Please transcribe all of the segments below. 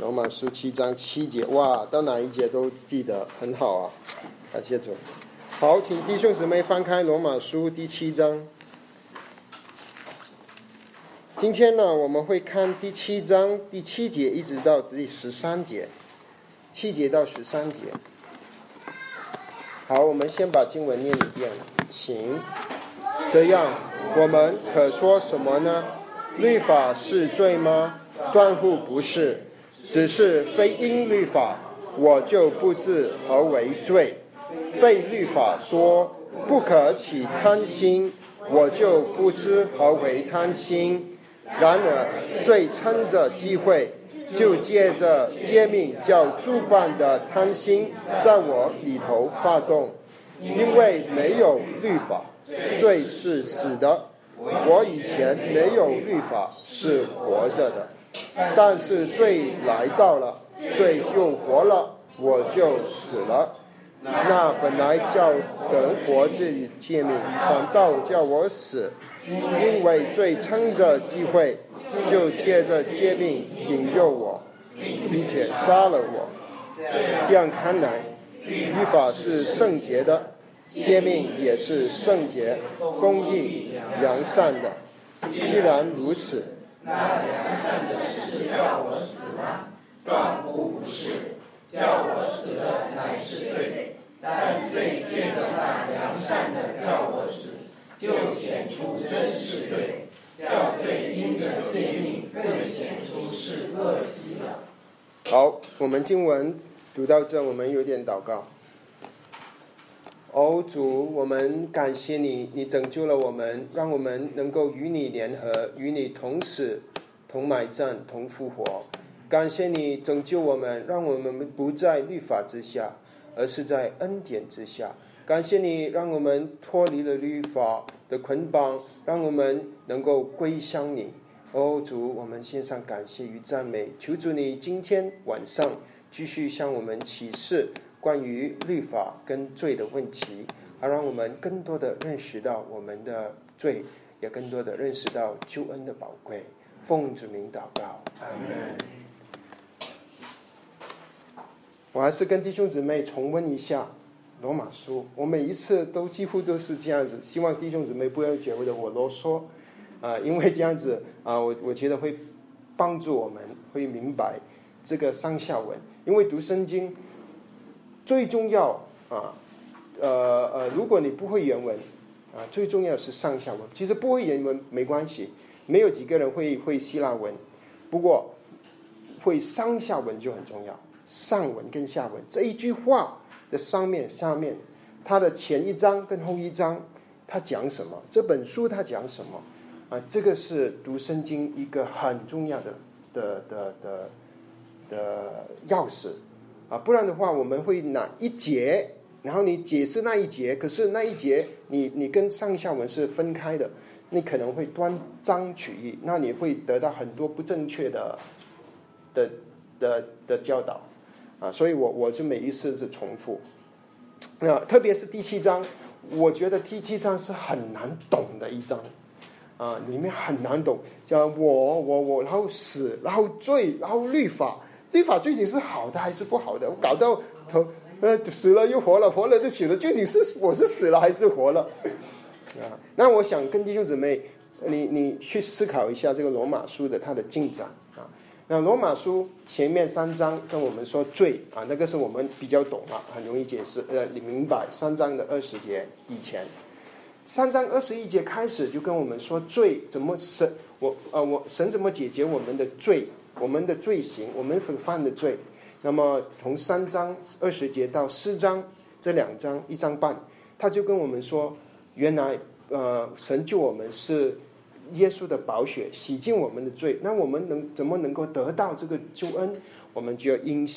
罗马书七章七节，哇，到哪一节都记得很好啊！感谢主。好，请弟兄姊妹翻开罗马书第七章。今天呢，我们会看第七章第七节一直到第十三节，七节到十三节。好，我们先把经文念一遍，请。这样，我们可说什么呢？律法是罪吗？断乎不是，只是非因律法，我就不知何为罪；非律法说不可起贪心，我就不知何为贪心。然而，罪趁着机会，就借着诫命叫诸办的贪心在我里头发动，因为没有律法，罪是死的。我以前没有律法，是活着的。但是罪来到了，罪就活了，我就死了。那本来叫得活着的诫命，反倒叫我死，因为罪趁着机会，就借着诫命引诱我，并且杀了我。这样看来，律法是圣洁的，诫命也是圣洁、公义、良善的。既然如此。那良善的是叫我死吗？断不不是，叫我死的乃是罪。但罪借着那良善的叫我死，就显出真是罪。叫罪因着罪命更显出是恶极了。好，我们经文读到这，我们有点祷告。哦，主，我们感谢你，你拯救了我们，让我们能够与你联合，与你同死、同埋葬、同复活。感谢你拯救我们，让我们不在律法之下，而是在恩典之下。感谢你让我们脱离了律法的捆绑，让我们能够归向你。哦，主，我们献上感谢与赞美，求主你今天晚上继续向我们启示。关于律法跟罪的问题，而让我们更多的认识到我们的罪，也更多的认识到救恩的宝贵。奉主名祷告，阿门。我还是跟弟兄姊妹重温一下罗马书，我每一次都几乎都是这样子，希望弟兄姊妹不要觉得我啰嗦啊，因为这样子啊，我我觉得会帮助我们会明白这个上下文，因为读圣经。最重要啊，呃呃，如果你不会原文啊，最重要是上下文。其实不会原文没关系，没有几个人会会希腊文，不过会上下文就很重要。上文跟下文这一句话的上面下面，它的前一章跟后一章，它讲什么？这本书它讲什么？啊，这个是读圣经一个很重要的的的的的钥匙。啊，不然的话，我们会拿一节，然后你解释那一节，可是那一节你你跟上下文是分开的，你可能会断章取义，那你会得到很多不正确的的的的教导。啊，所以我我就每一次是重复，那特别是第七章，我觉得第七章是很难懂的一章。啊，里面很难懂，叫我我我，然后死，然后罪，然后律法。律法究竟是好的还是不好的？我搞到头呃死了又活了，活了又死了，究竟是我是死了还是活了？啊，那我想跟弟兄姊妹，你你去思考一下这个罗马书的它的进展啊。那罗马书前面三章跟我们说罪啊，那个是我们比较懂啊，很容易解释呃，你明白三章的二十节以前，三章二十一节开始就跟我们说罪怎么神我呃我神怎么解决我们的罪。我们的罪行，我们所犯的罪，那么从三章二十节到四章这两章一章半，他就跟我们说，原来呃神救我们是耶稣的宝血洗净我们的罪，那我们能怎么能够得到这个救恩？我们就要因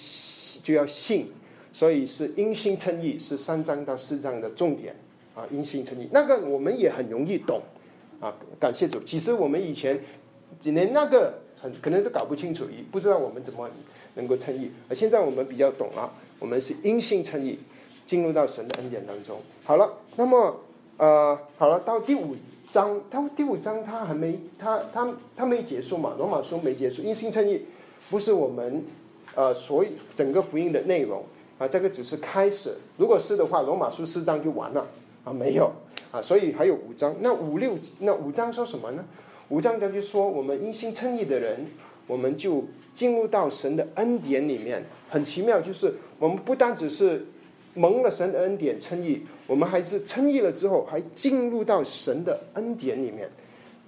就要信，所以是因信称义是三章到四章的重点啊，因信称义那个我们也很容易懂啊，感谢主。其实我们以前几年那个。很可能都搞不清楚，不知道我们怎么能够称义。而现在我们比较懂了，我们是因信称义，进入到神的恩典当中。好了，那么呃，好了，到第五章，到第五章他还没他他他没结束嘛？罗马书没结束，因信称义不是我们呃，所以整个福音的内容啊，这个只是开始。如果是的话，罗马书四章就完了啊，没有啊，所以还有五章。那五六那五章说什么呢？五章他就说，我们因信称义的人，我们就进入到神的恩典里面。很奇妙，就是我们不单只是蒙了神的恩典称义，我们还是称义了之后，还进入到神的恩典里面。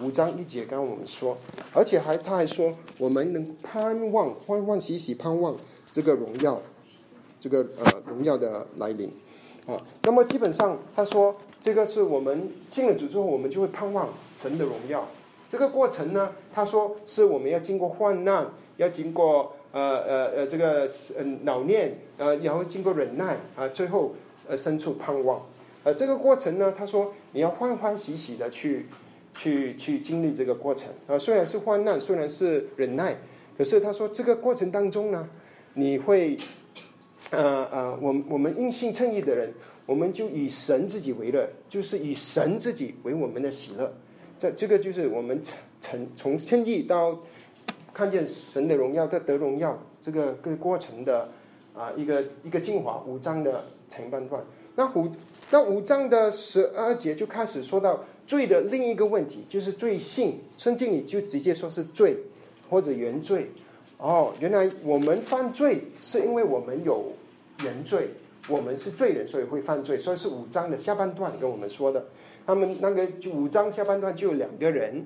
五章一节，刚我们说，而且还他还说，我们能盼望欢欢喜喜盼望这个荣耀，这个呃荣耀的来临啊。那么基本上他说，这个是我们信了主之后，我们就会盼望神的荣耀。这个过程呢，他说是我们要经过患难，要经过呃呃呃这个呃脑念，呃然后经过忍耐啊，最后呃生出盼望。呃这个过程呢，他说你要欢欢喜喜的去。去去经历这个过程啊，虽然是患难，虽然是忍耐，可是他说这个过程当中呢，你会，呃呃，我我们因信称义的人，我们就以神自己为乐，就是以神自己为我们的喜乐。这这个就是我们从从称义到看见神的荣耀到得荣耀这个个过程的啊一个一个精华五章的前半段。那五那五章的十二节就开始说到。罪的另一个问题就是罪性，圣经里就直接说是罪或者原罪。哦，原来我们犯罪是因为我们有原罪，我们是罪人，所以会犯罪。所以是五章的下半段跟我们说的。他们那个就五章下半段就有两个人，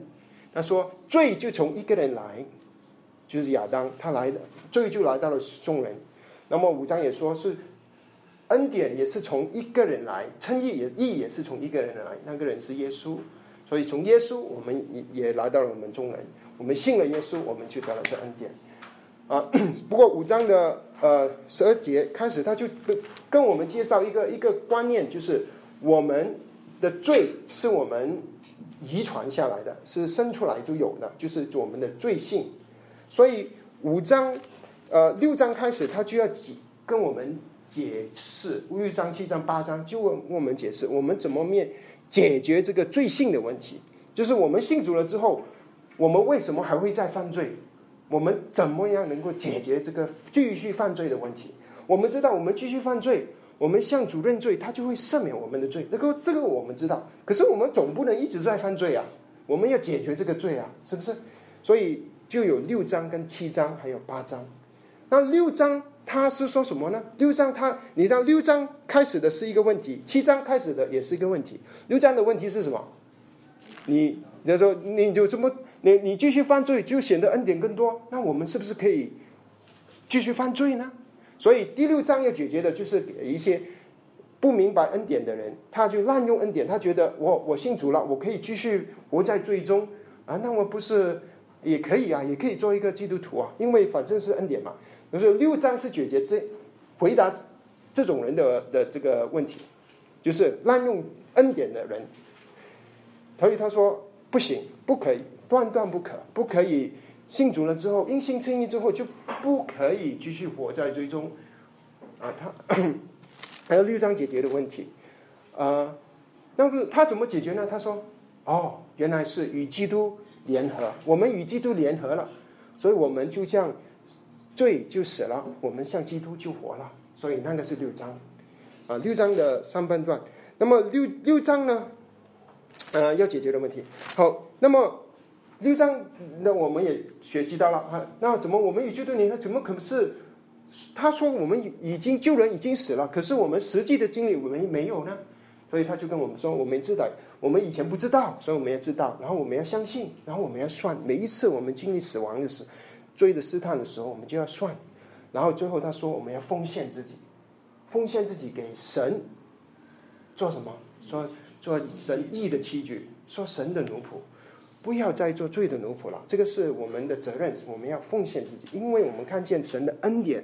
他说罪就从一个人来，就是亚当他来的，罪就来到了众人。那么五章也说是。恩典也是从一个人来，称义也义也是从一个人来，那个人是耶稣，所以从耶稣我们也也来到了我们众人，我们信了耶稣，我们就得了这恩典。啊，不过五章的呃十二节开始，他就跟跟我们介绍一个一个观念，就是我们的罪是我们遗传下来的，是生出来就有的，就是我们的罪性。所以五章呃六章开始，他就要解跟我们。解释六章、七章、八章，就问我们解释我们怎么面解决这个罪性的问题。就是我们信主了之后，我们为什么还会再犯罪？我们怎么样能够解决这个继续犯罪的问题？我们知道，我们继续犯罪，我们向主认罪，他就会赦免我们的罪。这个这个我们知道，可是我们总不能一直在犯罪啊！我们要解决这个罪啊，是不是？所以就有六章、跟七章，还有八章。那六章。他是说什么呢？六章他，你到六章开始的是一个问题，七章开始的也是一个问题。六章的问题是什么？你，你说你就这么，你你继续犯罪，就显得恩典更多。那我们是不是可以继续犯罪呢？所以第六章要解决的就是给一些不明白恩典的人，他就滥用恩典，他觉得我我信主了，我可以继续活在最终啊？那我不是也可以啊？也可以做一个基督徒啊？因为反正是恩典嘛。就是六章是解决这回答这种人的的这个问题，就是滥用恩典的人。所以他说不行，不可以，断断不可，不可以信主了之后，因信称义之后就不可以继续活在最终啊。他 还有六章解决的问题啊，那个他怎么解决呢？他说哦，原来是与基督联合，我们与基督联合了，所以我们就像。罪就死了，我们向基督就活了，所以那个是六章，啊，六章的上半段。那么六六章呢，呃，要解决的问题。好，那么六章那我们也学习到了啊，那怎么我们与基督联合？怎么可能是？他说我们已经救人已经死了，可是我们实际的经历我们没有呢？所以他就跟我们说，我们知道，我们以前不知道，所以我们要知道，然后我们要相信，然后我们要算，每一次我们经历死亡的时候。追的试探的时候，我们就要算，然后最后他说我们要奉献自己，奉献自己给神，做什么？说做神意的器具，说神的奴仆，不要再做罪的奴仆了。这个是我们的责任，我们要奉献自己，因为我们看见神的恩典，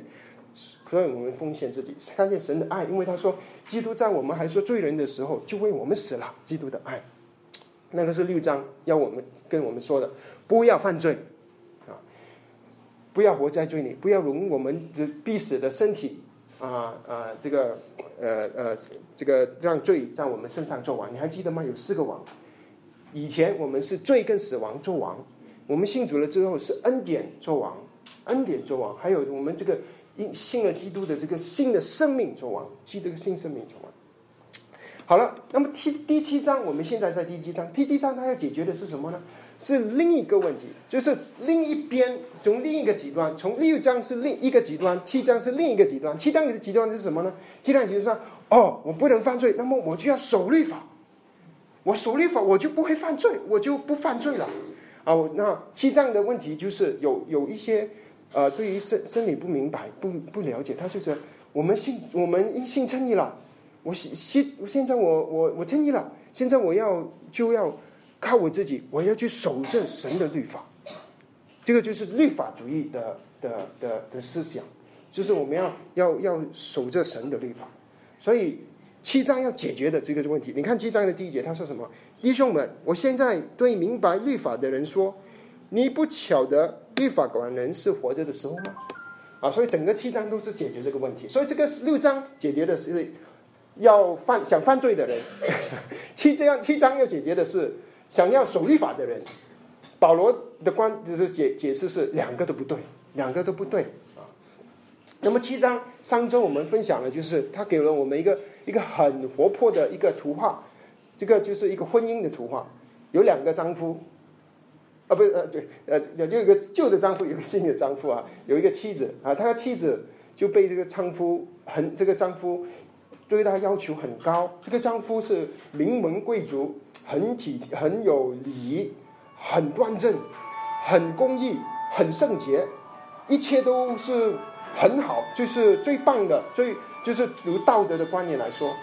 所以我们奉献自己，看见神的爱。因为他说，基督在我们还说罪人的时候，就为我们死了。基督的爱，那个是六章要我们跟我们说的，不要犯罪啊。不要活在罪里，不要容我们这必死的身体啊啊！这个呃呃，这个让罪在我们身上做王。你还记得吗？有四个王。以前我们是罪跟死亡做王，我们信主了之后是恩典做王，恩典作王，还有我们这个因信了基督的这个新的生命作王，基督的新生命作王。好了，那么第第七章，我们现在在第七章，第七章它要解决的是什么呢？是另一个问题，就是另一边从另一个极端，从六章是另一个极端，七章是另一个极端。七章的极端是什么呢？七章就是说，哦，我不能犯罪，那么我就要守律法，我守律法，我就不会犯罪，我就不犯罪了。啊，那七章的问题就是有有一些呃，对于生生理不明白、不不了解，他就是我们信我们信称义了。我现现现在我我我称义了，现在我要就要靠我自己，我要去守着神的律法，这个就是律法主义的的的的思想，就是我们要要要守着神的律法。所以七章要解决的这个问题，你看七章的第一节他说什么？弟兄们，我现在对明白律法的人说，你不晓得律法管人是活着的时候吗？啊，所以整个七章都是解决这个问题。所以这个六章解决的是。要犯想犯罪的人，七这样七章要解决的是想要守律法的人。保罗的观就是解解释是两个都不对，两个都不对。那么七章上周我们分享了，就是他给了我们一个一个很活泼的一个图画，这个就是一个婚姻的图画，有两个丈夫，啊不是呃对呃有一个旧的丈夫，有一个新的丈夫啊，有一个妻子啊，他的妻子就被这个丈夫很这个丈夫。对他要求很高。这个丈夫是名门贵族，很体很有礼仪，很端正，很公义，很圣洁，一切都是很好，就是最棒的，最就是由道德的观念来说。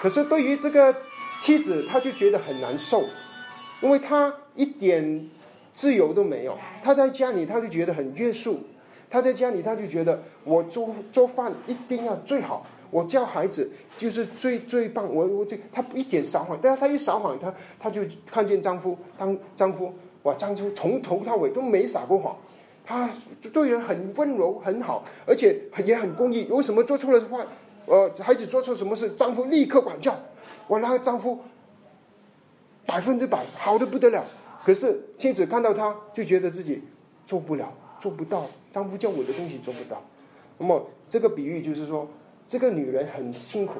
可是对于这个妻子，他就觉得很难受，因为他一点自由都没有。他在家里，他就觉得很约束；他在家里，他就觉得我做做饭一定要最好。我教孩子就是最最棒，我我这他一点撒谎，但是他一撒谎，他他就看见丈夫当丈夫哇，丈夫从头到尾都没撒过谎，他对人很温柔很好，而且也很公益。有什么做错了的话，呃，孩子做错什么事，丈夫立刻管教，我那个丈夫百分之百好的不得了。可是妻子看到他就觉得自己做不了，做不到，丈夫叫我的东西做不到。那么这个比喻就是说。这个女人很辛苦，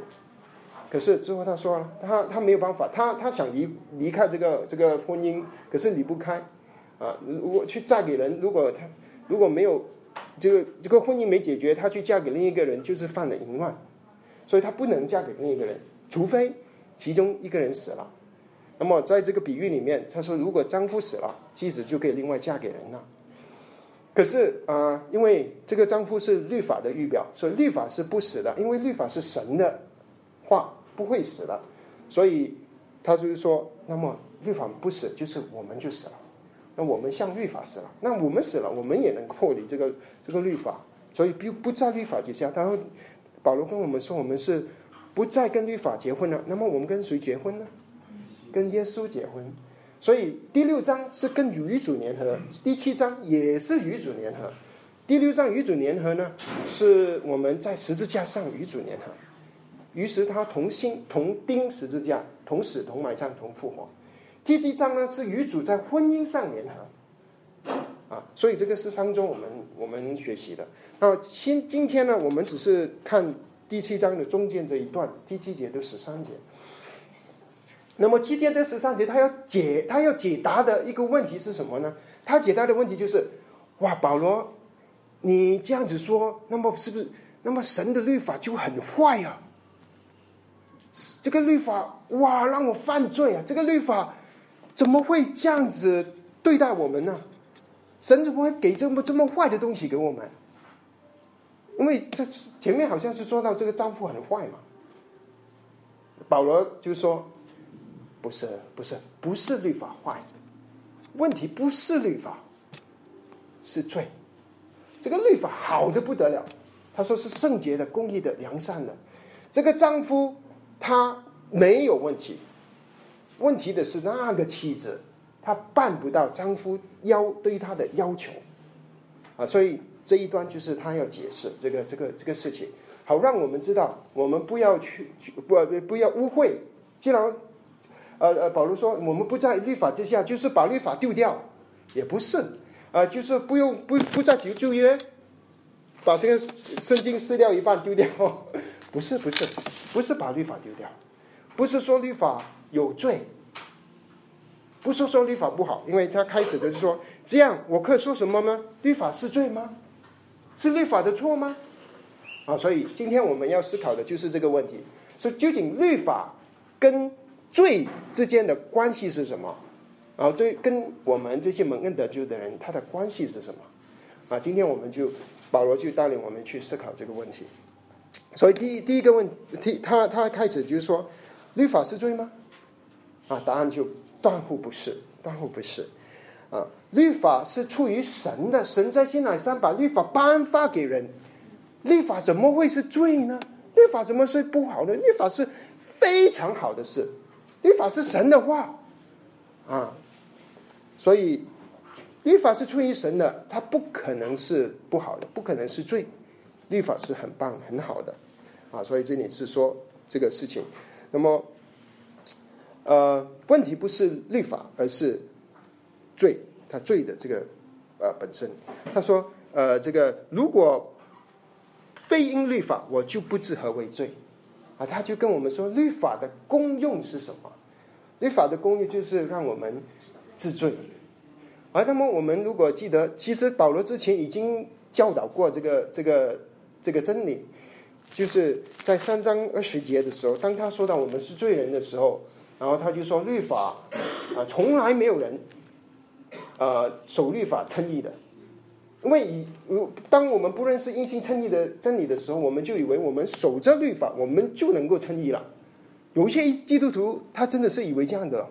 可是之后她说了，她她没有办法，她她想离离开这个这个婚姻，可是离不开，啊，如果去嫁给人，如果她如果没有这个这个婚姻没解决，她去嫁给另一个人就是犯了淫乱，所以她不能嫁给另一个人，除非其中一个人死了。那么在这个比喻里面，他说，如果丈夫死了，妻子就可以另外嫁给人了。可是啊，因为这个丈夫是律法的预表，所以律法是不死的，因为律法是神的话，不会死的。所以他就是说，那么律法不死，就是我们就死了。那我们像律法死了，那我们死了，我们也能脱离这个这个律法，所以不不在律法之下。然后保罗跟我们说，我们是不再跟律法结婚了。那么我们跟谁结婚呢？跟耶稣结婚。所以第六章是跟与主联合，第七章也是与主联合。第六章与主联合呢，是我们在十字架上与主联合，于是他同心同钉十字架，同死同埋葬同复活。第七章呢是与主在婚姻上联合，啊，所以这个是上周我们我们学习的。那今今天呢，我们只是看第七章的中间这一段，第七节到十三节。那么七节的十三节，他要解他要解答的一个问题是什么呢？他解答的问题就是：哇，保罗，你这样子说，那么是不是？那么神的律法就很坏呀？这个律法哇，让我犯罪啊！这个律法怎么会这样子对待我们呢？神怎么会给这么这么坏的东西给我们？因为这前面好像是说到这个丈夫很坏嘛。保罗就说。不是不是不是律法坏，问题不是律法，是罪。这个律法好的不得了，他说是圣洁的、公义的、良善的。这个丈夫他没有问题，问题的是那个妻子，她办不到丈夫要对她的要求啊。所以这一段就是他要解释这个这个这个事情，好让我们知道，我们不要去不不要误会，既然。呃呃，保罗说，我们不在律法之下，就是把律法丢掉，也不是。啊，就是不用不不再求旧约，把这个圣经撕掉一半丢掉，不是不是不是把律法丢掉，不是说律法有罪，不是说律法不好，因为他开始的是说这样，我可以说什么吗？律法是罪吗？是律法的错吗？啊，所以今天我们要思考的就是这个问题：说究竟律法跟罪之间的关系是什么？啊，最跟我们这些蒙恩得救的人，他的关系是什么？啊，今天我们就保罗就带领我们去思考这个问题。所以第一第一个问题，他他开始就是说，律法是罪吗？啊，答案就断乎不是，断乎不是。啊，律法是出于神的，神在西乃上把律法颁发给人，律法怎么会是罪呢？律法怎么是不好的？律法是非常好的事，律法是神的话，啊。所以，律法是出于神的，它不可能是不好的，不可能是罪。律法是很棒、很好的，啊，所以这里是说这个事情。那么，呃，问题不是律法，而是罪，他罪的这个呃本身。他说，呃，这个如果非因律法，我就不知何为罪。啊，他就跟我们说，律法的功用是什么？律法的功用就是让我们。治罪，而那么我们如果记得，其实保罗之前已经教导过这个这个这个真理，就是在三章二十节的时候，当他说到我们是罪人的时候，然后他就说律法啊，从来没有人呃守律法称义的，因为以当我们不认识因信称义的真理的时候，我们就以为我们守着律法，我们就能够称义了。有一些基督徒他真的是以为这样的。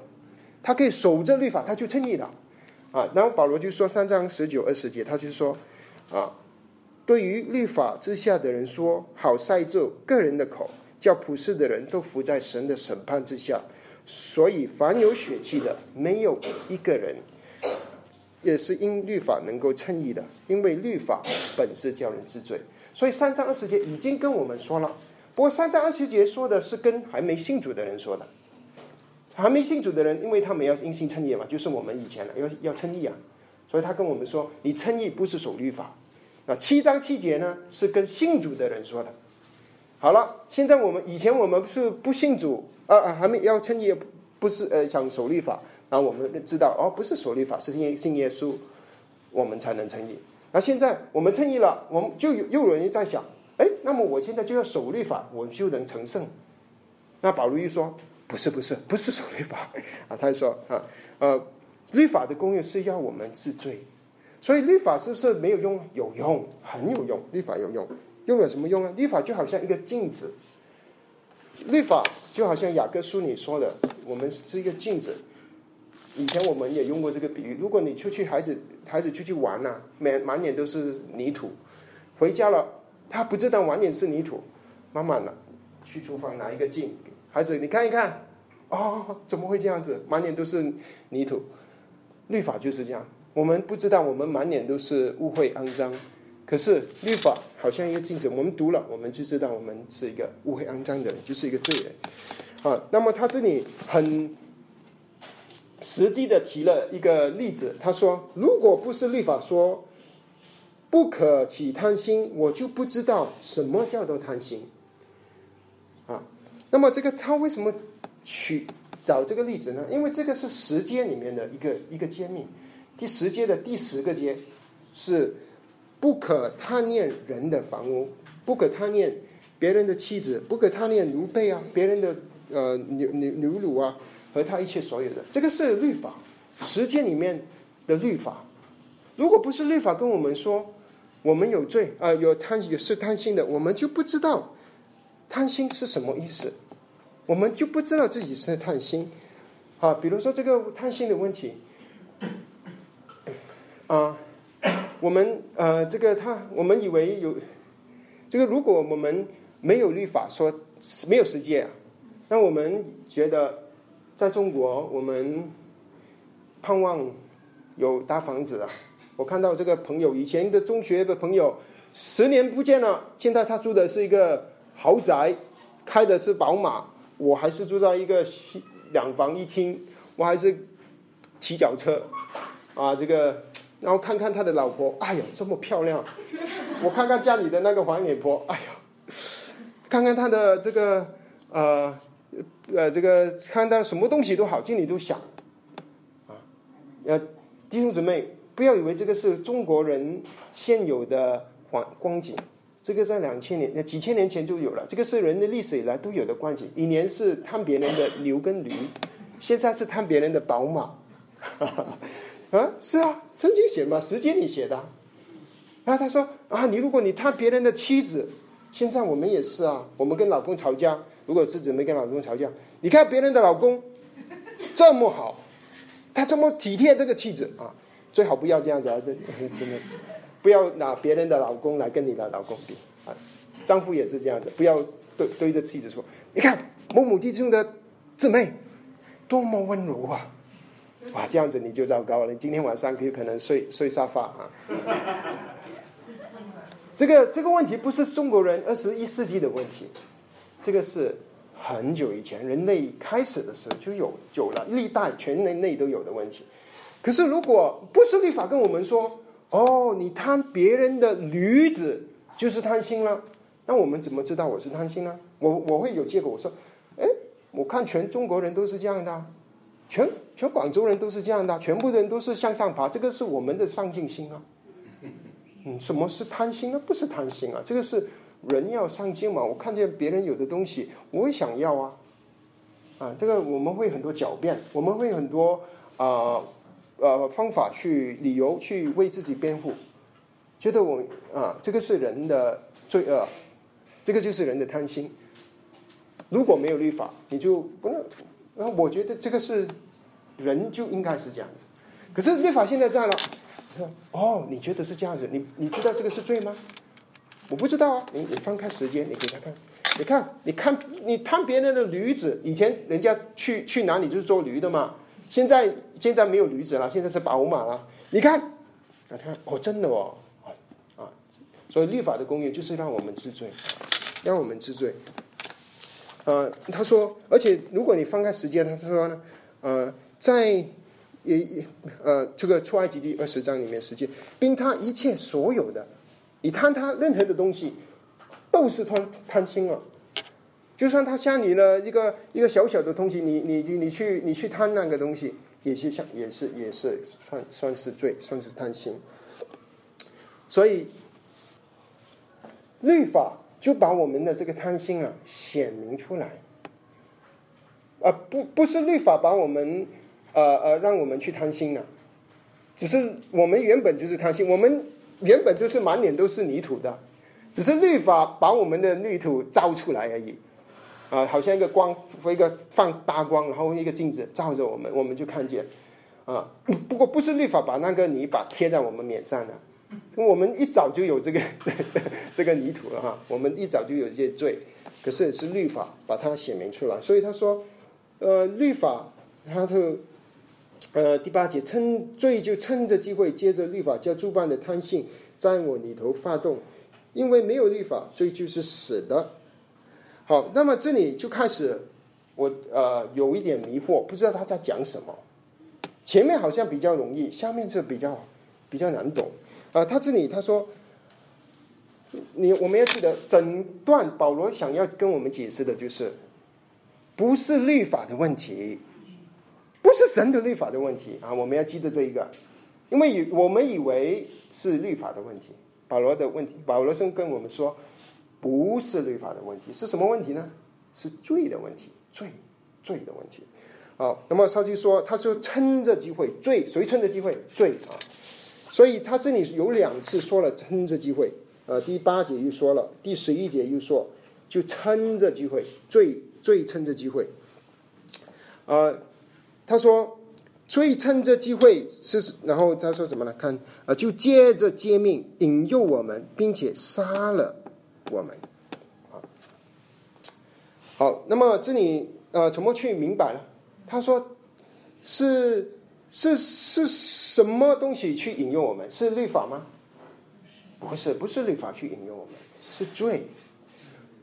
他可以守着律法，他就称义了，啊！然后保罗就说三章十九二十节，他就说，啊，对于律法之下的人说，好塞住个人的口，叫普世的人都伏在神的审判之下。所以凡有血气的，没有一个人，也是因律法能够称义的，因为律法本是叫人治罪。所以三章二十节已经跟我们说了，不过三章二十节说的是跟还没信主的人说的。还没信主的人，因为他们要因信称义嘛，就是我们以前的要要称义啊，所以他跟我们说，你称义不是守律法那。七章七节呢是跟信主的人说的。好了，现在我们以前我们是不信主啊啊，还没要称义，不是呃想守律法，然后我们知道哦，不是守律法，是信信耶稣，我们才能称义。那现在我们称义了，我们就又有人在想，哎，那么我现在就要守律法，我就能成圣。那保罗一说。不是不是不是守律法啊！他说啊呃，律法的功用是要我们治罪，所以律法是不是没有用？有用，很有用。律法有用，用了什么用啊？律法就好像一个镜子，律法就好像雅各书你说的，我们是一个镜子。以前我们也用过这个比喻：如果你出去，孩子孩子出去玩呐，满满脸都是泥土，回家了他不知道满脸是泥土，妈妈呢去厨房拿一个镜。孩子，你看一看，哦，怎么会这样子？满脸都是泥土，律法就是这样。我们不知道，我们满脸都是污秽肮脏，可是律法好像一个镜子，我们读了，我们就知道我们是一个污秽肮脏的人，就是一个罪人。啊，那么他这里很实际的提了一个例子，他说：“如果不是律法说不可起贪心，我就不知道什么叫做贪心。”啊。那么这个他为什么取找这个例子呢？因为这个是十阶里面的一个一个诫命，第十阶的第十个阶是不可贪念人的房屋，不可贪念别人的妻子，不可贪念奴婢啊，别人的呃牛牛牛乳啊，和他一切所有的，这个是律法，十诫里面的律法。如果不是律法跟我们说我们有罪啊，有贪有是贪心的，我们就不知道。贪心是什么意思？我们就不知道自己是贪心啊。比如说这个贪心的问题啊，我们呃，这个他，我们以为有这个，如果我们没有律法说没有世界，那我们觉得在中国，我们盼望有大房子啊。我看到这个朋友以前的中学的朋友，十年不见了，现在他住的是一个。豪宅，开的是宝马，我还是住在一个两房一厅，我还是骑脚车，啊，这个然后看看他的老婆，哎呦，这么漂亮！我看看家里的那个黄脸婆，哎呦，看看他的这个呃呃这个，看他什么东西都好，心里都想啊。呃，弟兄姊妹，不要以为这个是中国人现有的光光景，这个在两千年、几千年前就有了，这个是人的历史以来都有的光景。以前是贪别人的牛跟驴，现在是贪别人的宝马。啊，是啊，曾经写嘛，时间里写的。然后他说啊，你如果你他别人的妻子，现在我们也是啊，我们跟老公吵架，如果自己没跟老公吵架，你看别人的老公这么好，他这么体贴这个妻子啊，最好不要这样子，还是 真的不要拿别人的老公来跟你的老公比啊。丈夫也是这样子，不要对对着妻子说，你看某某弟兄的姊妹多么温柔啊。哇，这样子你就糟糕了。你今天晚上有可能睡睡沙发啊。这个这个问题不是中国人二十一世纪的问题，这个是很久以前人类开始的时候就有有了，历代全人类都有的问题。可是如果不是律法跟我们说，哦，你贪别人的驴子就是贪心了，那我们怎么知道我是贪心呢？我我会有借口，我说，哎，我看全中国人都是这样的。全全广州人都是这样的，全部的人都是向上爬，这个是我们的上进心啊。嗯，什么是贪心呢？不是贪心啊，这个是人要上进嘛。我看见别人有的东西，我也想要啊。啊，这个我们会很多狡辩，我们会很多啊呃方法去理由去为自己辩护，觉得我啊这个是人的罪恶，这个就是人的贪心。如果没有律法，你就不能。那我觉得这个是人就应该是这样子，可是律法现在在了。哦，你觉得是这样子？你你知道这个是罪吗？我不知道啊。你你翻开时间，你给他看，你看，你看，你贪别人的驴子，以前人家去去哪里就是做驴的嘛。现在现在没有驴子了，现在是宝马了。你看，啊，看，哦，真的哦，啊，所以律法的功用就是让我们治罪，让我们治罪。呃，他说，而且如果你翻开时间，他说呢，呃，在也呃这个出埃及第二十章里面，时间，并他一切所有的，你贪他任何的东西，都是贪贪心了。就算他向你的一个一个小小的东西，你你你你去你去贪那个东西，也是像也是也是算算是罪，算是贪心。所以律法。就把我们的这个贪心啊显明出来，啊不不是律法把我们呃呃让我们去贪心啊，只是我们原本就是贪心，我们原本就是满脸都是泥土的，只是律法把我们的泥土照出来而已，啊好像一个光一个放大光，然后一个镜子照着我们，我们就看见，啊不过不是律法把那个泥巴贴在我们脸上的。我们一早就有这个 这这这个泥土了哈，我们一早就有这些罪，可是是律法把它显明出来，所以他说，呃，律法，他的呃第八节趁罪就趁着机会，接着律法叫诸般的贪性在我里头发动，因为没有律法，罪就是死的。好，那么这里就开始我呃有一点迷惑，不知道他在讲什么，前面好像比较容易，下面就比较比较难懂。啊，他这里他说，你我们要记得，整段保罗想要跟我们解释的就是，不是律法的问题，不是神的律法的问题啊！我们要记得这一个，因为以我们以为是律法的问题，保罗的问题，保罗生跟我们说，不是律法的问题，是什么问题呢？是罪的问题，罪罪的问题。好，那么他就说，他说趁着机会，罪谁趁着机会？罪啊！所以他这里有两次说了趁着机会，呃，第八节又说了，第十一节又说，就趁着机会，最最趁着机会，呃，他说最趁着机会是，然后他说什么呢？看啊，就借着揭命引诱我们，并且杀了我们，啊，好，那么这里呃怎么去明白了？他说是。是是什么东西去引诱我们？是律法吗？不是，不是律法去引诱我们，是罪。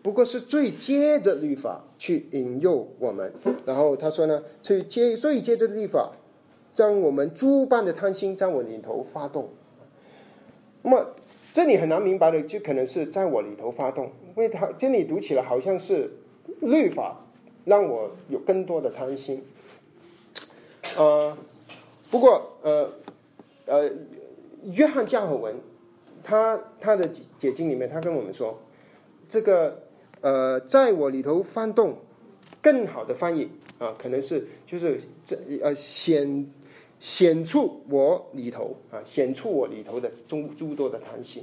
不过是罪接着律法去引诱我们。然后他说呢，去接罪接着律法，将我们猪般的贪心在我里头发动。那么这里很难明白的，就可能是在我里头发动，因为他这里读起来好像是律法让我有更多的贪心。呃，不过呃呃，约翰加尔文他他的解解经里面，他跟我们说，这个呃，在我里头翻动，更好的翻译啊，可能是就是这呃显。显出我里头啊，显出我里头的诸诸多的贪心，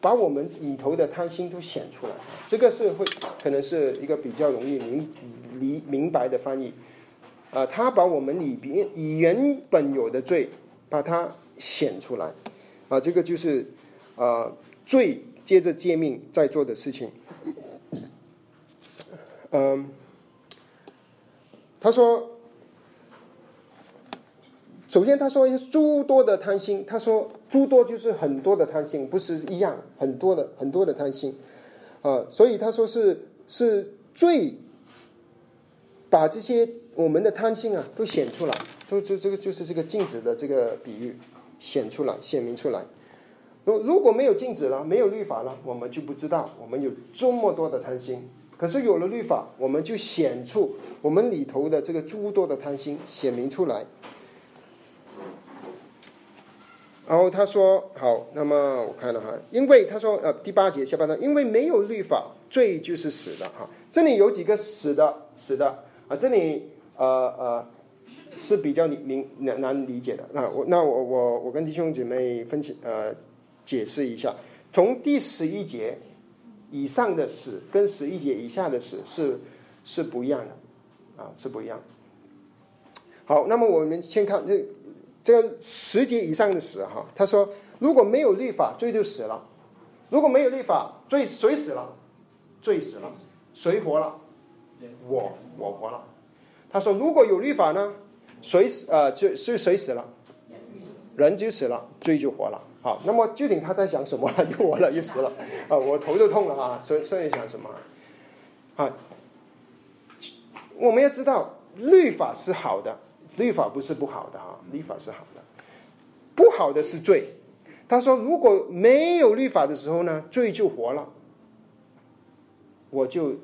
把我们里头的贪心都显出来。这个是会可能是一个比较容易明理明白的翻译。啊，他把我们里边以原本有的罪，把它显出来。啊，这个就是啊罪接着诫命在做的事情。嗯，他说。首先，他说诸多的贪心。他说诸多就是很多的贪心，不是一样，很多的很多的贪心，啊，所以他说是是罪把这些我们的贪心啊都显出来，都这这个就是这个镜子的这个比喻显出来显明出来。如如果没有镜子了，没有律法了，我们就不知道我们有这么多的贪心。可是有了律法，我们就显出我们里头的这个诸多的贪心显明出来。然后他说：“好，那么我看了哈，因为他说，呃，第八节下半段，因为没有律法，罪就是死的哈。这里有几个死的，死的啊，这里呃呃是比较明难难理解的。那我那我我我跟弟兄姐妹分析呃解释一下，从第十一节以上的死跟十一节以下的死是是不一样的啊，是不一样。好，那么我们先看这。”这十节以上的死哈，他说如果没有律法，罪就死了；如果没有律法，罪谁死了？罪死了，谁活了？我我活了。他说如果有律法呢？谁死？呃，就是谁死了？人就死了，罪就活了。好，那么究竟他在想什么？又活了又死了啊！我头都痛了啊！所以所以想什么？啊，我们要知道律法是好的。律法不是不好的哈，律法是好的，不好的是罪。他说，如果没有律法的时候呢，罪就活了，我就，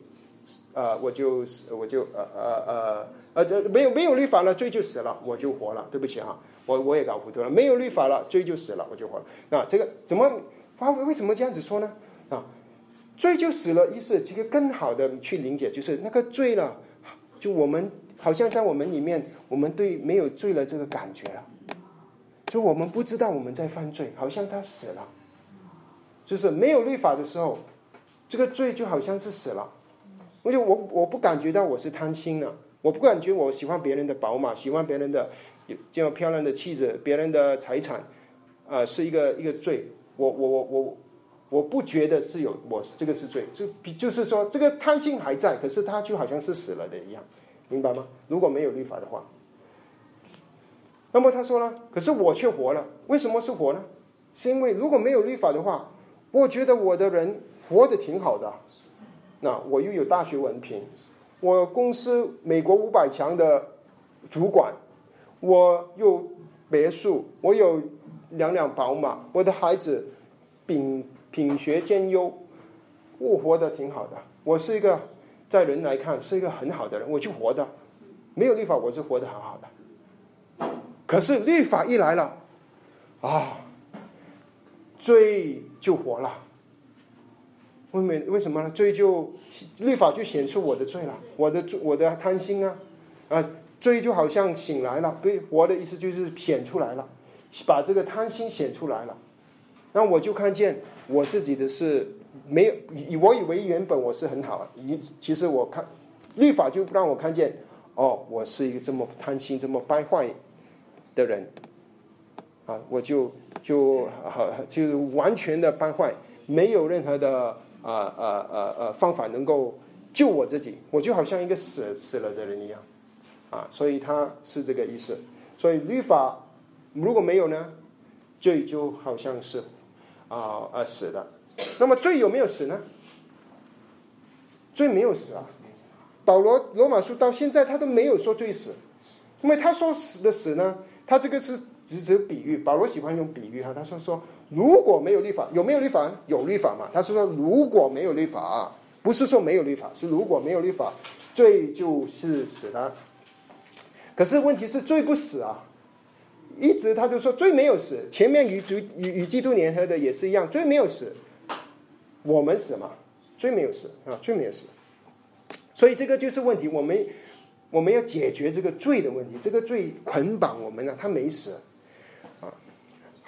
呃，我就我就呃呃呃呃，没有没有律法了，罪就死了，我就活了。对不起哈，我我也搞糊涂了，没有律法了，罪就死了，我就活了。那这个怎么发？为什么这样子说呢？啊，罪就死了，意思这个更好的去理解，就是那个罪呢，就我们。好像在我们里面，我们对没有罪了这个感觉了，就我们不知道我们在犯罪，好像他死了，就是没有律法的时候，这个罪就好像是死了。我就我我不感觉到我是贪心了，我不感觉我喜欢别人的宝马，喜欢别人的这样漂亮的妻子，别人的财产，啊，是一个一个罪。我我我我我不觉得是有我这个是罪，就比就是说这个贪心还在，可是他就好像是死了的一样。明白吗？如果没有律法的话，那么他说呢？可是我却活了，为什么是活呢？是因为如果没有律法的话，我觉得我的人活得挺好的。那我又有大学文凭，我公司美国五百强的主管，我有别墅，我有两辆宝马，我的孩子品品学兼优，我活得挺好的。我是一个。在人来看是一个很好的人，我就活的，没有律法我是活得很好的。可是律法一来了，啊，罪就活了。为为为什么呢？罪就律法就显出我的罪了，我的罪我的贪心啊，啊，罪就好像醒来了，对，活的意思就是显出来了，把这个贪心显出来了，那我就看见我自己的是。没有，以我以为原本我是很好，以其实我看律法就让我看见，哦，我是一个这么贪心、这么败坏的人，啊，我就就好就完全的败坏，没有任何的啊啊啊啊方法能够救我自己，我就好像一个死死了的人一样，啊，所以他是这个意思，所以律法如果没有呢，罪就好像是啊啊死的。那么罪有没有死呢？罪没有死啊！保罗罗马书到现在他都没有说罪死，因为他说死的死呢，他这个是只是比喻，保罗喜欢用比喻哈。他说说如果没有律法，有没有律法？有律法嘛？他是说如果没有律法，不是说没有律法，是如果没有律法，罪就是死的。可是问题是罪不死啊，一直他就说罪没有死。前面与主与与基督联合的也是一样，罪没有死，我们死嘛？罪没有死啊，罪没有死。所以这个就是问题，我们我们要解决这个罪的问题。这个罪捆绑我们呢，他没死。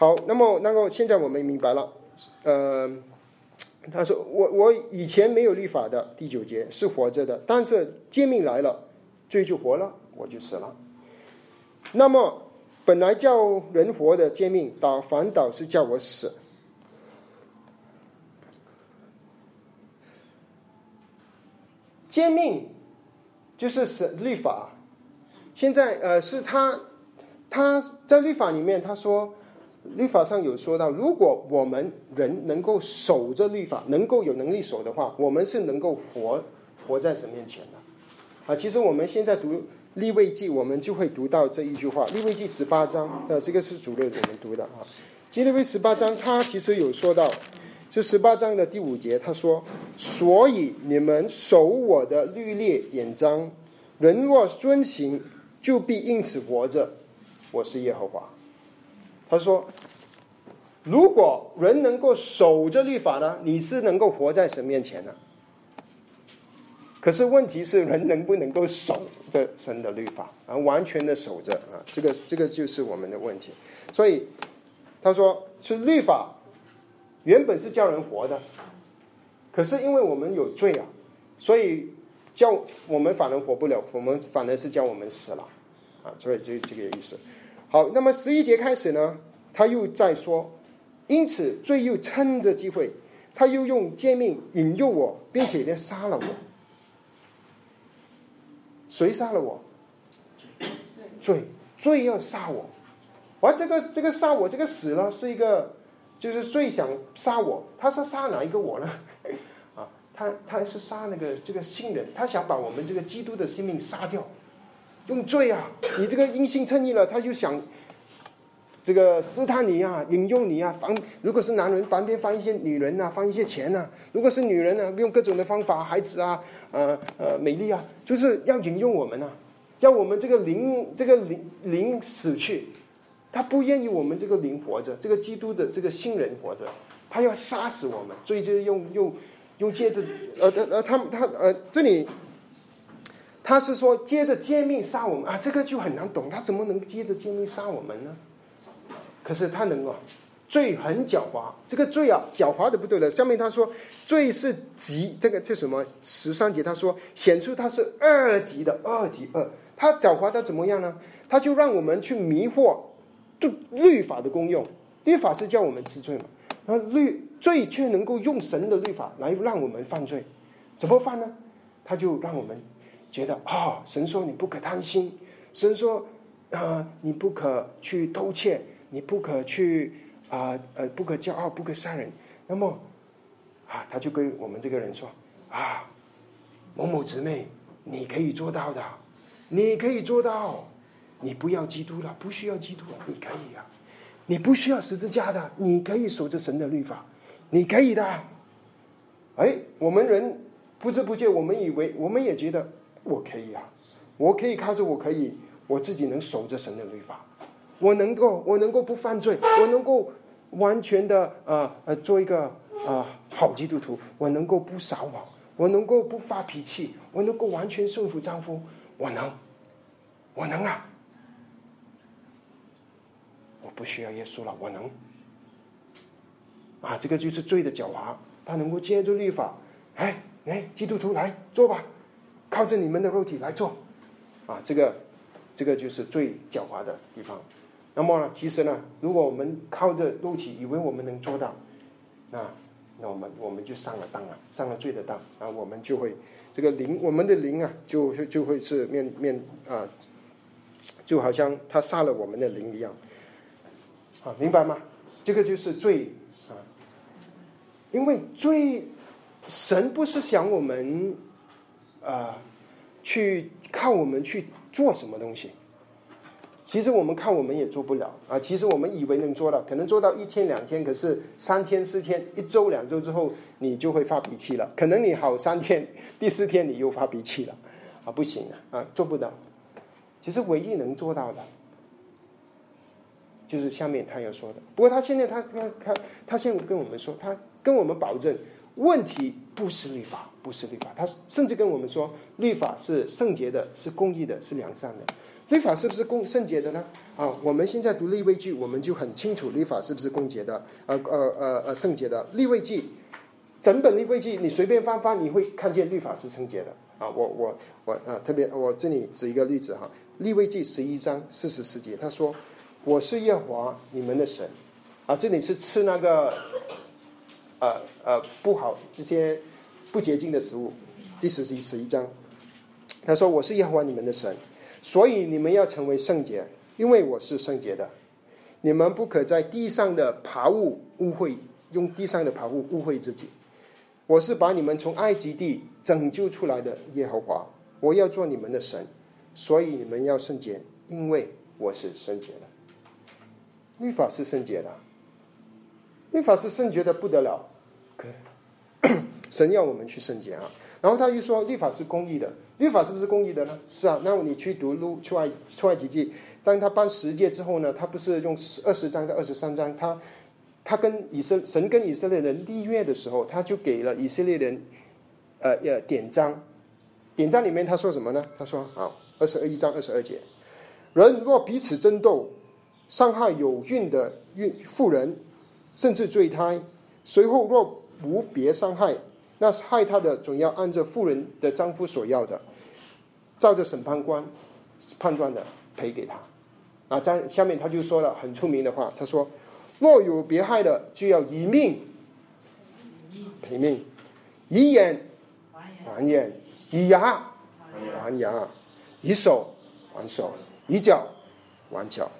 好，那么那个现在我们明白了，呃，他说我我以前没有律法的第九节是活着的，但是诫命来了，罪就活了，我就死了。那么本来叫人活的诫命，倒反倒是叫我死。诫命就是是律法，现在呃是他他在律法里面他说，律法上有说到，如果我们人能够守着律法，能够有能力守的话，我们是能够活活在神面前的啊。其实我们现在读立位记，我们就会读到这一句话，立位记十八章，呃，这个是主任我们读的啊。立位十八章，他其实有说到。这十八章的第五节，他说：“所以你们守我的律例典章，人若遵行，就必因此活着。我是耶和华。”他说：“如果人能够守着律法呢，你是能够活在神面前的。可是问题是，人能不能够守着神的律法啊？完全的守着啊？这个这个就是我们的问题。所以他说是律法。”原本是叫人活的，可是因为我们有罪啊，所以叫我们反而活不了，我们反而是叫我们死了啊，所以这这个意思。好，那么十一节开始呢，他又在说，因此罪又趁着机会，他又用诫命引诱我，并且呢杀了我。谁杀了我？罪，罪要杀我。而这个这个杀我，这个死了是一个。就是最想杀我，他是杀哪一个我呢？啊，他他是杀那个这个新人，他想把我们这个基督的生命杀掉，用罪啊！你这个阴性称义了，他就想这个试探你啊，引诱你啊，防如果是男人，旁边放一些女人呐，放一些钱呐；如果是女人呢，用各种的方法，孩子啊，呃呃，美丽啊，就是要引诱我们啊，要我们这个灵这个灵灵死去。他不愿意我们这个灵活着，这个基督的这个新人活着，他要杀死我们，所以就用用用戒指呃呃呃，他他呃这里他是说接着诫命杀我们啊，这个就很难懂，他怎么能接着诫命杀我们呢？可是他能够罪很狡猾，这个罪啊狡猾的不对了。下面他说罪是极，这个这什么十三节他说显出他是二级的二级二，他狡猾他怎么样呢？他就让我们去迷惑。就律法的功用，律法是叫我们知罪嘛？那律罪却能够用神的律法来让我们犯罪，怎么犯呢？他就让我们觉得啊，神说你不可贪心，神说啊你不可去偷窃，你不可去啊呃不可骄傲，不可杀人。那么啊，他就跟我们这个人说啊，某某姊妹，你可以做到的，你可以做到。你不要基督了，不需要基督了，你可以啊！你不需要十字架的，你可以守着神的律法，你可以的。哎，我们人不知不觉，我们以为，我们也觉得我可以啊，我可以靠着我可以，我自己能守着神的律法，我能够，我能够不犯罪，我能够完全的啊呃做一个啊好基督徒，我能够不撒谎，我能够不发脾气，我能够完全顺服丈夫，我能，我能啊！我不需要耶稣了，我能啊！这个就是罪的狡猾，他能够借助律法，哎哎，基督徒来做吧，靠着你们的肉体来做啊！这个这个就是最狡猾的地方。那么其实呢，如果我们靠着肉体，以为我们能做到，那那我们我们就上了当了，上了罪的当啊！我们就会这个灵，我们的灵啊，就就会是面面啊，就好像他杀了我们的灵一样。啊，明白吗？这个就是罪啊，因为罪，神不是想我们啊，去靠我们去做什么东西。其实我们看我们也做不了啊。其实我们以为能做到，可能做到一天两天，可是三天四天、一周两周之后，你就会发脾气了。可能你好三天，第四天你又发脾气了，啊，不行啊，啊，做不到。其实唯一能做到的，就是下面他要说的。不过他现在他他他他现在跟我们说，他跟我们保证，问题不是律法，不是律法。他甚至跟我们说，律法是圣洁的，是公义的，是良善的。律法是不是公圣洁的呢？啊，我们现在读立位记，我们就很清楚律法是不是公洁的，呃呃呃呃圣洁的。立位记，整本立位记，你随便翻翻，你会看见律法是圣洁的。啊，我我我啊，特别我这里举一个例子哈，立位记十一章四十四节，他说：“我是耶和华你们的神。”啊，这里是吃那个，呃呃不好这些不洁净的食物。第十一十一章，他说：“我是耶和华你们的神。”所以你们要成为圣洁，因为我是圣洁的。你们不可在地上的爬物污秽，用地上的爬物污秽自己。我是把你们从埃及地拯救出来的耶和华，我要做你们的神。所以你们要圣洁，因为我是圣洁的。律法是圣洁的，律法是圣洁的不得了。神要我们去圣洁啊。然后他又说，律法是公义的。律法是不是公义的呢？是啊。那你去读《路出埃出埃及记》，当他颁十诫之后呢，他不是用二十章到二十三章，他他跟以色神跟以色列人立约的时候，他就给了以色列人呃呃典章。典章里面他说什么呢？他说啊，二十二一章二十二节，人若彼此争斗，伤害有孕的孕妇人，甚至坠胎，随后若无别伤害。那害他的总要按照妇人的丈夫所要的，照着审判官判断的赔给他。啊，在下面他就说了很出名的话，他说：若有别害的，就要以命赔命，以眼还眼，以牙还牙，以手还手，以脚还脚，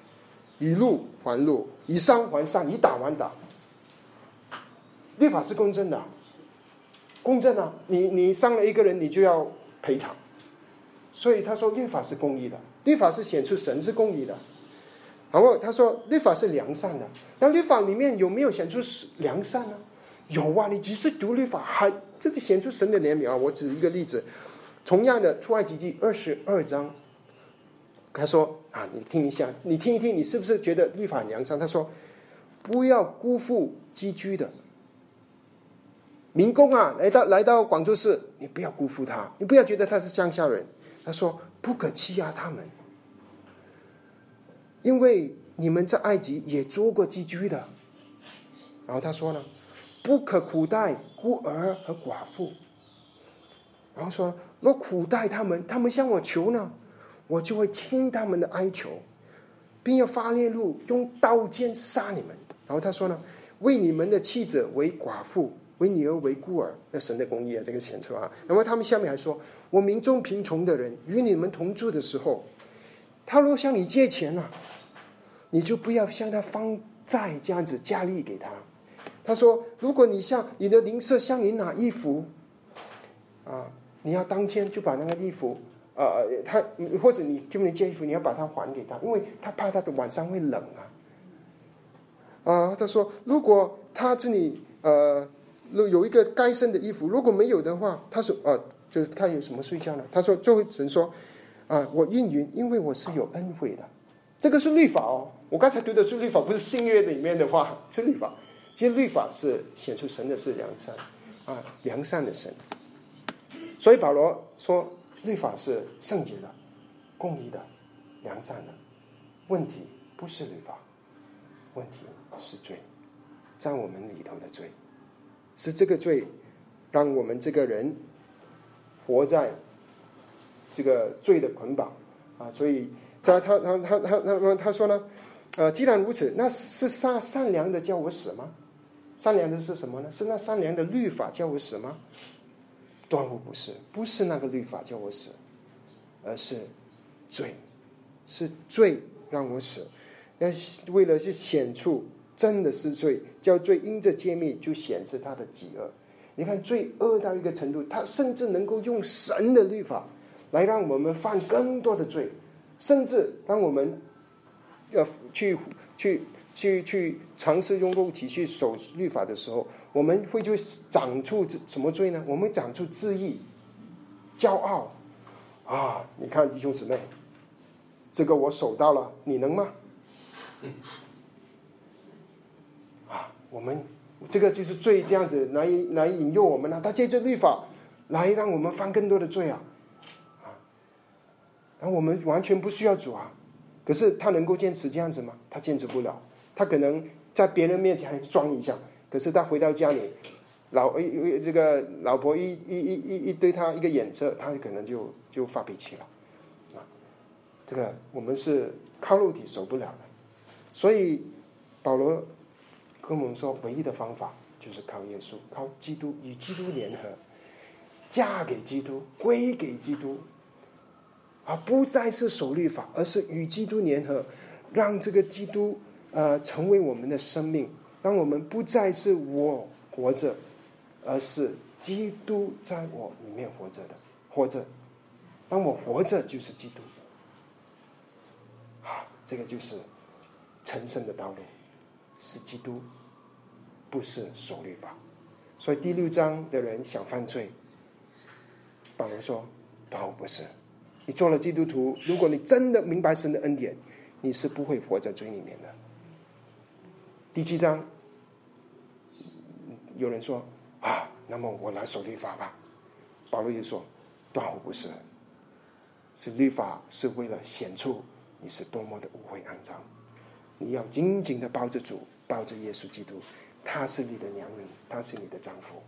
以路还路，以伤还伤，以打还打。律法是公正的。公正啊！你你伤了一个人，你就要赔偿。所以他说律法是公义的，律法是显出神是公义的。然后他说律法是良善的，那律法里面有没有显出良善呢？有啊！你只是读律法，还这就显出神的怜悯啊！我举一个例子，同样的出埃及记二十二章，他说啊，你听一下，你听一听，你是不是觉得律法良善？他说不要辜负寄居的。民工啊，来到来到广州市，你不要辜负他，你不要觉得他是乡下人。他说不可欺压他们，因为你们在埃及也做过寄居的。然后他说呢，不可苦待孤儿和寡妇。然后说若苦待他们，他们向我求呢，我就会听他们的哀求，并要发烈怒，用刀剑杀你们。然后他说呢，为你们的妻子为寡妇。为女儿为孤儿，那神的公义啊，这个显出啊。那么他们下面还说：“我民众贫穷的人与你们同住的时候，他若向你借钱呢，你就不要向他放债，这样子加利给他。”他说：“如果你向你的邻舍向你拿衣服，啊，你要当天就把那个衣服，呃，他或者你跟你借衣服，你要把它还给他，因为他怕他的晚上会冷啊。”啊，他说：“如果他这里呃。”有有一个该生的衣服，如果没有的话，他说：“啊，就是他有什么睡觉呢？”他说：“就会神说，啊，我应允，因为我是有恩惠的。这个是律法哦。我刚才读的是律法，不是新约里面的话，是律法。其实律法是显出神的是良善，啊，良善的神。所以保罗说，律法是圣洁的、公义的、良善的。问题不是律法，问题是罪，在我们里头的罪。”是这个罪，让我们这个人活在这个罪的捆绑啊！所以在他他他他他他说呢，呃，既然如此，那是善善良的叫我死吗？善良的是什么呢？是那善良的律法叫我死吗？断乎不是，不是那个律法叫我死，而是罪，是罪让我死。那为了去显出。真的是罪，叫罪因着揭秘就显示他的极恶。你看罪恶到一个程度，他甚至能够用神的律法来让我们犯更多的罪，甚至让我们要去去去去尝试用肉体去守律法的时候，我们会就长出什么罪呢？我们长出自义、骄傲啊！你看弟兄姊妹，这个我守到了，你能吗？我们这个就是罪，这样子来来引诱我们呢。他借着律法来让我们犯更多的罪啊！啊，然后我们完全不需要主啊。可是他能够坚持这样子吗？他坚持不了。他可能在别人面前还装一下，可是他回到家里，老一这个老婆一一一一一对他一个眼色，他可能就就发脾气了。啊，这个我们是靠肉体守不了的，所以保罗跟我们说，唯一的方法就是靠耶稣，靠基督，与基督联合，嫁给基督，归给基督。而不再是守律法，而是与基督联合，让这个基督呃成为我们的生命，让我们不再是我活着，而是基督在我里面活着的活着。当我活着就是基督，啊，这个就是成圣的道路，是基督，不是守律法。所以第六章的人想犯罪，保罗说都不是。你做了基督徒，如果你真的明白神的恩典，你是不会活在罪里面的。第七章，有人说啊，那么我来守律法吧。保罗就说，断乎不是，是律法是为了显出你是多么的污秽肮脏。你要紧紧的抱着主，抱着耶稣基督，他是你的良人，他是你的丈夫，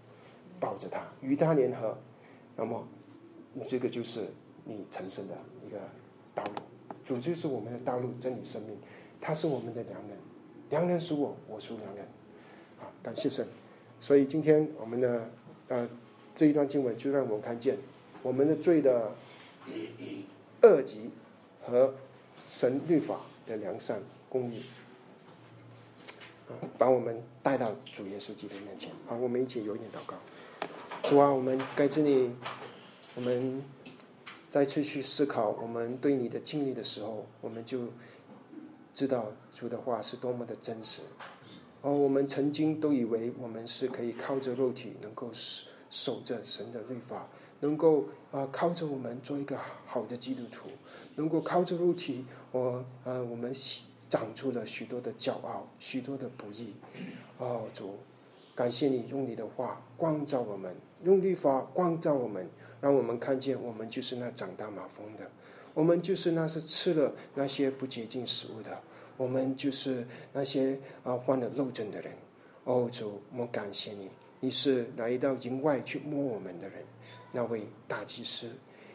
抱着他，与他联合，那么你这个就是。你成圣的一个道路，主就是我们的道路，真理生命，他是我们的良人，良人属我，我属良人，啊，感谢神。所以今天我们的呃这一段经文就让我们看见我们的罪的恶极和神律法的良善公义，把我们带到主耶稣基督面前。好，我们一起有点祷告。主啊，我们感谢你，我们。再次去思考我们对你的经历的时候，我们就知道主的话是多么的真实。而我们曾经都以为我们是可以靠着肉体能够守守着神的律法，能够啊靠着我们做一个好的基督徒，能够靠着肉体，我呃我们长出了许多的骄傲，许多的不义。哦主，感谢你用你的话光照我们，用律法光照我们。让我们看见，我们就是那长大马蜂的，我们就是那是吃了那些不洁净食物的，我们就是那些啊患了漏症的人。哦主，我们感谢你，你是来到营外去摸我们的人，那位大祭司，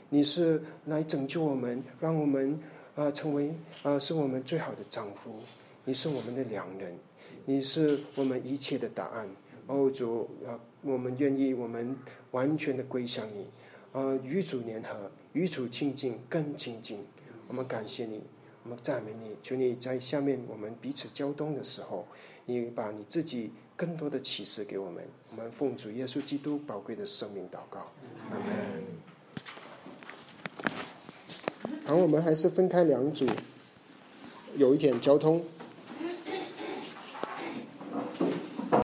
你是来拯救我们，让我们啊成为啊是我们最好的丈夫，你是我们的良人，你是我们一切的答案。哦主啊，我们愿意，我们完全的归向你。呃，与主联合，与主亲近，更亲近。我们感谢你，我们赞美你。求你在下面我们彼此交通的时候，你把你自己更多的启示给我们。我们奉主耶稣基督宝贵的生命祷告，阿门。然后，我们还是分开两组，有一点交通。